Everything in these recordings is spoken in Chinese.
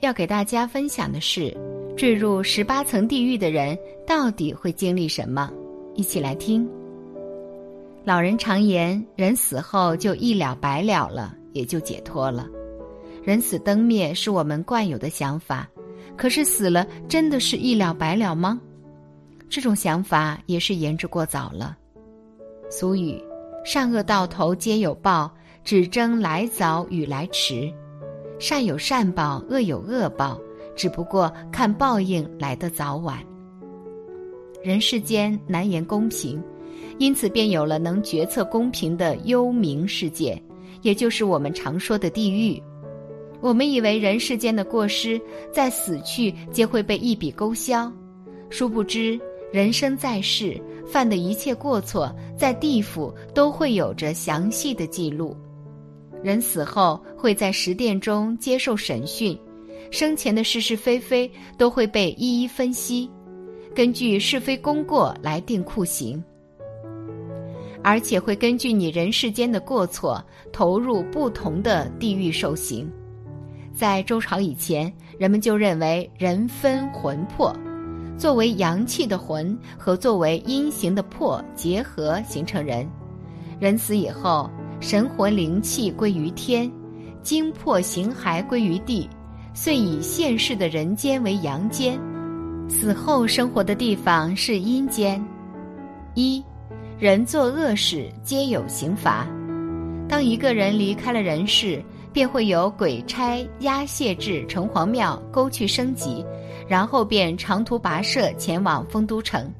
要给大家分享的是，坠入十八层地狱的人到底会经历什么？一起来听。老人常言，人死后就一了百了了，也就解脱了。人死灯灭是我们惯有的想法，可是死了真的是一了百了吗？这种想法也是言之过早了。俗语：善恶到头皆有报，只争来早与来迟。善有善报，恶有恶报，只不过看报应来得早晚。人世间难言公平，因此便有了能决策公平的幽冥世界，也就是我们常说的地狱。我们以为人世间的过失在死去皆会被一笔勾销，殊不知人生在世犯的一切过错，在地府都会有着详细的记录。人死后会在十殿中接受审讯，生前的是是非非都会被一一分析，根据是非功过来定酷刑，而且会根据你人世间的过错投入不同的地狱受刑。在周朝以前，人们就认为人分魂魄，作为阳气的魂和作为阴形的魄结合形成人，人死以后。神魂灵气归于天，精魄形骸归于地，遂以现世的人间为阳间，死后生活的地方是阴间。一，人做恶事皆有刑罚。当一个人离开了人世，便会有鬼差押解至城隍庙勾去升级，然后便长途跋涉前往丰都城，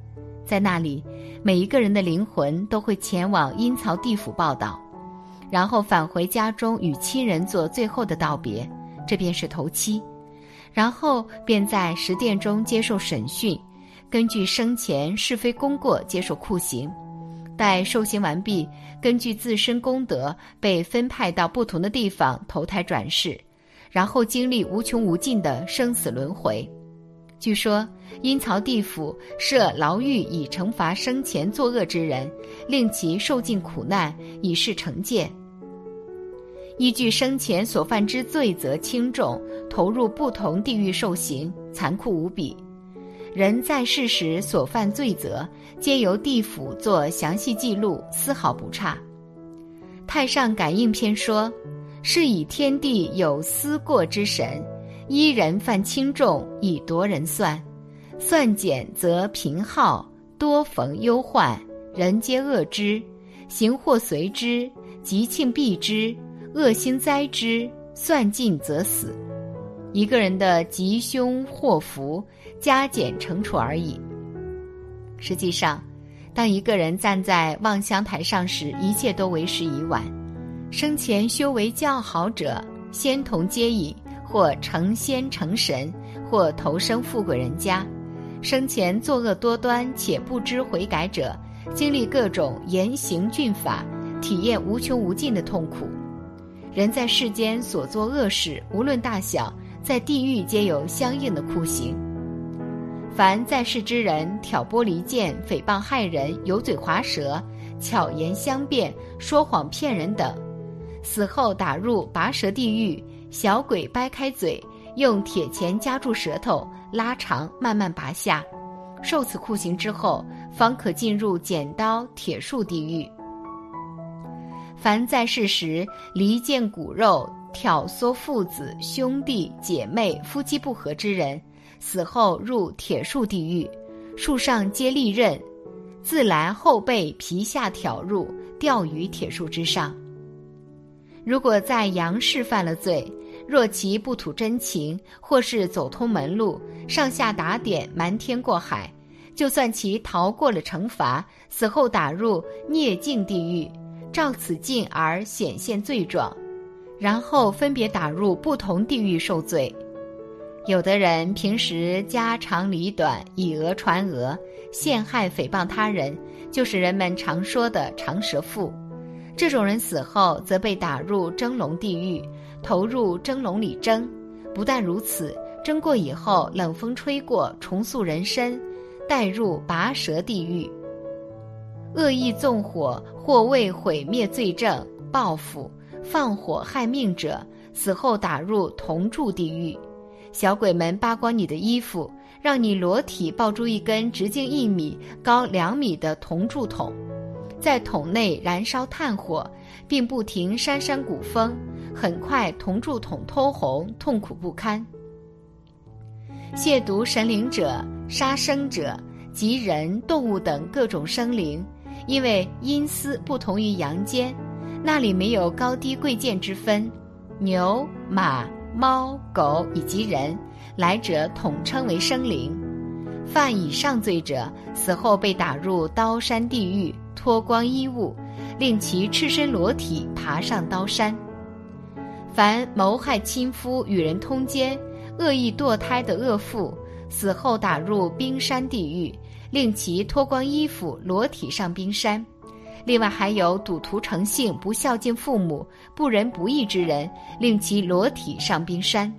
在那里，每一个人的灵魂都会前往阴曹地府报道。然后返回家中与亲人做最后的道别，这便是头七。然后便在十殿中接受审讯，根据生前是非功过接受酷刑。待受刑完毕，根据自身功德被分派到不同的地方投胎转世，然后经历无穷无尽的生死轮回。据说阴曹地府设牢狱以惩罚生前作恶之人，令其受尽苦难，以示惩戒。依据生前所犯之罪责轻重，投入不同地狱受刑，残酷无比。人在世时所犯罪责，皆由地府做详细记录，丝毫不差。太上感应篇说：“是以天地有思过之神，依人犯轻重以夺人算，算减则贫耗，多逢忧患，人皆恶之，行祸随之，吉庆避之。”恶心灾之，算尽则死。一个人的吉凶祸福，加减乘除而已。实际上，当一个人站在望乡台上时，一切都为时已晚。生前修为较好者，仙童接引，或成仙成神，或投生富贵人家；生前作恶多端且不知悔改者，经历各种严刑峻法，体验无穷无尽的痛苦。人在世间所做恶事，无论大小，在地狱皆有相应的酷刑。凡在世之人挑拨离间、诽谤害人、油嘴滑舌、巧言相辩、说谎骗人等，死后打入拔舌地狱，小鬼掰开嘴，用铁钳夹住舌头，拉长慢慢拔下，受此酷刑之后，方可进入剪刀铁树地狱。凡在世时离间骨肉、挑唆父子、兄弟姐妹、夫妻不和之人，死后入铁树地狱，树上皆利刃，自来后背皮下挑入，吊于铁树之上。如果在阳世犯了罪，若其不吐真情，或是走通门路，上下打点，瞒天过海，就算其逃过了惩罚，死后打入孽境地狱。照此镜而显现罪状，然后分别打入不同地狱受罪。有的人平时家长里短，以讹传讹，陷害诽谤他人，就是人们常说的长舌妇。这种人死后则被打入蒸笼地狱，投入蒸笼里蒸。不但如此，蒸过以后，冷风吹过，重塑人身，带入拔舌地狱。恶意纵火或为毁灭罪证、报复、放火害命者，死后打入铜柱地狱。小鬼们扒光你的衣服，让你裸体抱住一根直径一米、高两米的铜柱桶，在桶内燃烧炭火，并不停扇扇鼓风。很快，铜柱桶通红，痛苦不堪。亵渎神灵者、杀生者及人、动物等各种生灵，因为阴司不同于阳间，那里没有高低贵贱之分，牛马。猫、狗以及人，来者统称为生灵。犯以上罪者，死后被打入刀山地狱，脱光衣物，令其赤身裸体爬上刀山。凡谋害亲夫、与人通奸、恶意堕胎的恶妇，死后打入冰山地狱，令其脱光衣服，裸体上冰山。另外还有赌徒成性、不孝敬父母、不仁不义之人，令其裸体上冰山；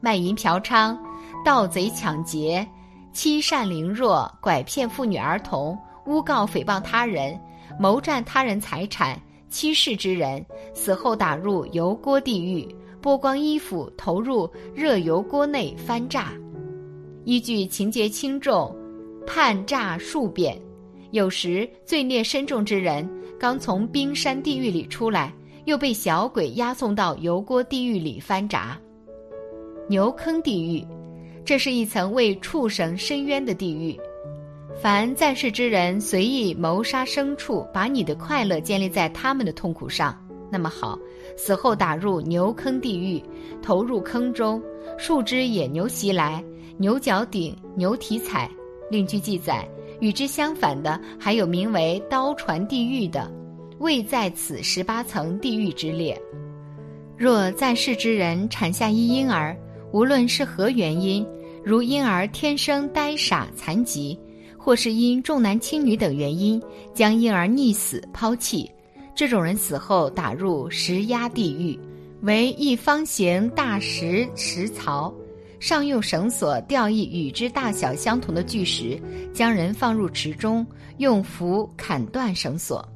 卖淫嫖娼、盗贼抢劫、欺善凌弱、拐骗妇女儿童、诬告诽谤他人、谋占他人财产、欺世之人，死后打入油锅地狱，剥光衣服投入热油锅内翻炸。依据情节轻重，判炸数遍。有时罪孽深重之人，刚从冰山地狱里出来，又被小鬼押送到油锅地狱里翻炸。牛坑地狱，这是一层为畜生伸冤的地狱。凡在世之人随意谋杀牲畜，把你的快乐建立在他们的痛苦上，那么好，死后打入牛坑地狱，投入坑中，数只野牛袭来，牛角顶，牛蹄踩。另据记载。与之相反的，还有名为刀船地狱的，未在此十八层地狱之列。若在世之人产下一婴儿，无论是何原因，如婴儿天生呆傻残疾，或是因重男轻女等原因将婴儿溺死抛弃，这种人死后打入石压地狱，为一方形大石石槽。上用绳索吊一与之大小相同的巨石，将人放入池中，用斧砍断绳索。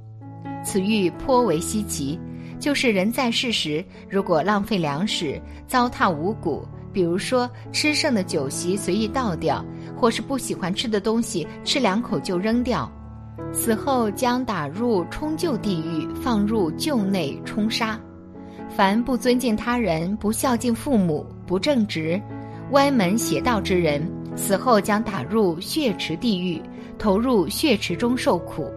此狱颇为稀奇，就是人在世时，如果浪费粮食、糟蹋五谷，比如说吃剩的酒席随意倒掉，或是不喜欢吃的东西吃两口就扔掉，死后将打入冲臼地狱，放入臼内冲杀。凡不尊敬他人、不孝敬父母、不正直。歪门邪道之人死后将打入血池地狱，投入血池中受苦。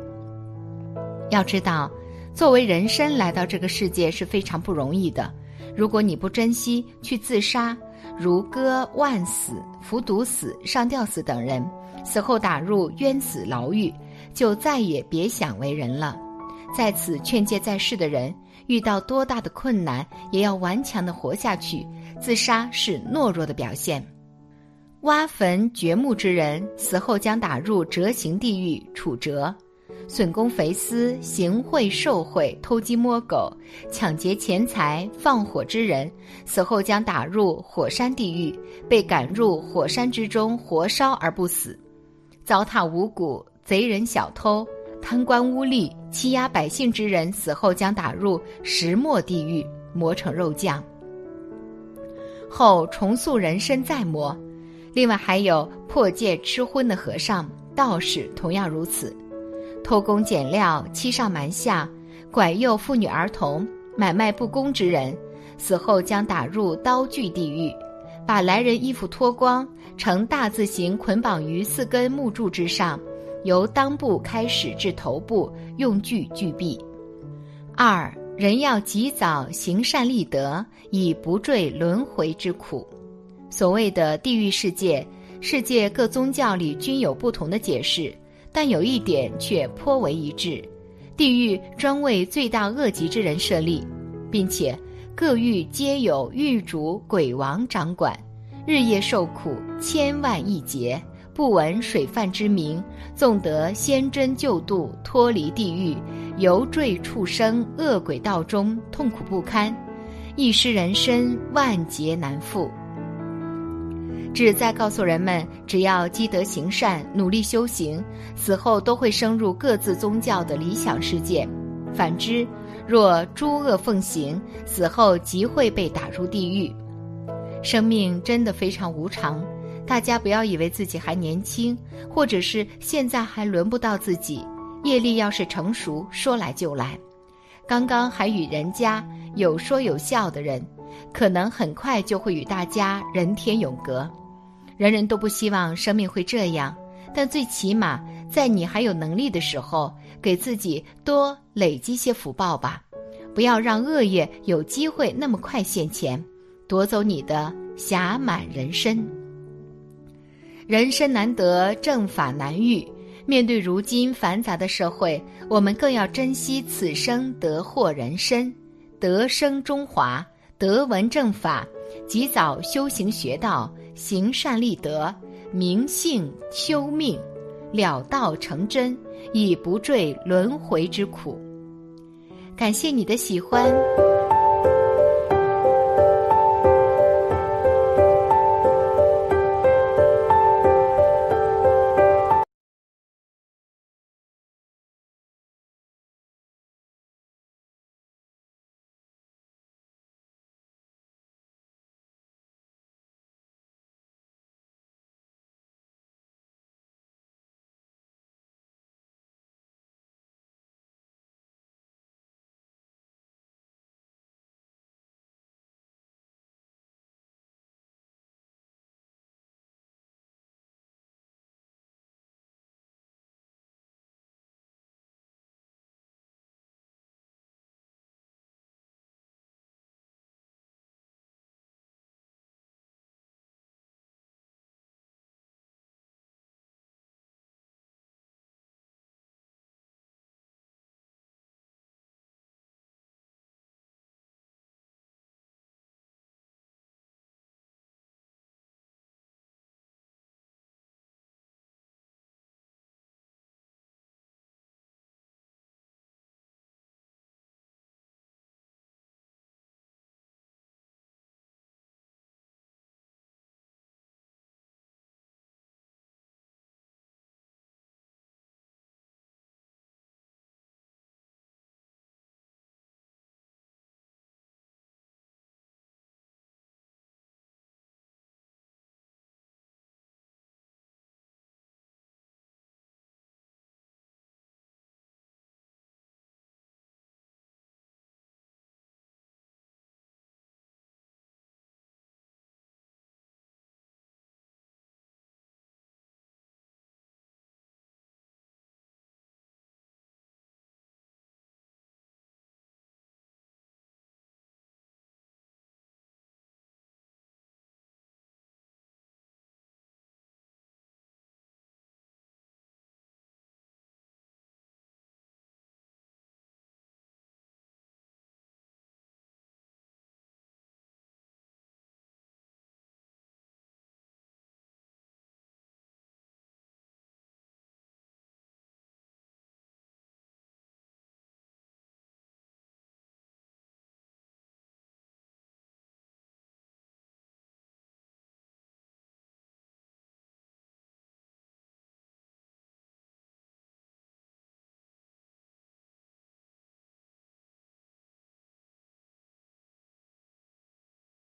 要知道，作为人身来到这个世界是非常不容易的。如果你不珍惜，去自杀，如割腕死、服毒死、上吊死等人，死后打入冤死牢狱，就再也别想为人了。在此劝诫在世的人，遇到多大的困难，也要顽强的活下去。自杀是懦弱的表现。挖坟掘墓之人死后将打入折刑地狱处折。损公肥私、行贿受贿、偷鸡摸狗、抢劫钱财、放火之人死后将打入火山地狱，被赶入火山之中活烧而不死。糟蹋五谷、贼人小偷、贪官污吏、欺压百姓之人死后将打入石磨地狱，磨成肉酱。后重塑人身再磨，另外还有破戒吃荤的和尚、道士，同样如此。偷工减料、欺上瞒下、拐诱妇女儿童、买卖不公之人，死后将打入刀具地狱，把来人衣服脱光，呈大字形捆绑于四根木柱之上，由裆部开始至头部，用具具毙。二。人要及早行善立德，以不坠轮回之苦。所谓的地狱世界，世界各宗教里均有不同的解释，但有一点却颇为一致：地狱专为罪大恶极之人设立，并且各狱皆有狱主、鬼王掌管，日夜受苦，千万亿劫，不闻水犯之名，纵得仙真救度，脱离地狱，犹坠畜生恶鬼道中，痛苦不堪，一失人身，万劫难复。旨在告诉人们，只要积德行善、努力修行，死后都会升入各自宗教的理想世界；反之，若诸恶奉行，死后即会被打入地狱。生命真的非常无常，大家不要以为自己还年轻，或者是现在还轮不到自己。业力要是成熟，说来就来。刚刚还与人家有说有笑的人，可能很快就会与大家人天永隔。人人都不希望生命会这样，但最起码在你还有能力的时候，给自己多累积些福报吧，不要让恶业有机会那么快现前，夺走你的暇满人生。人生难得，正法难遇。面对如今繁杂的社会，我们更要珍惜此生得获人身，得生中华，得闻正法，及早修行学道。行善立德，明性修命，了道成真，以不坠轮回之苦。感谢你的喜欢。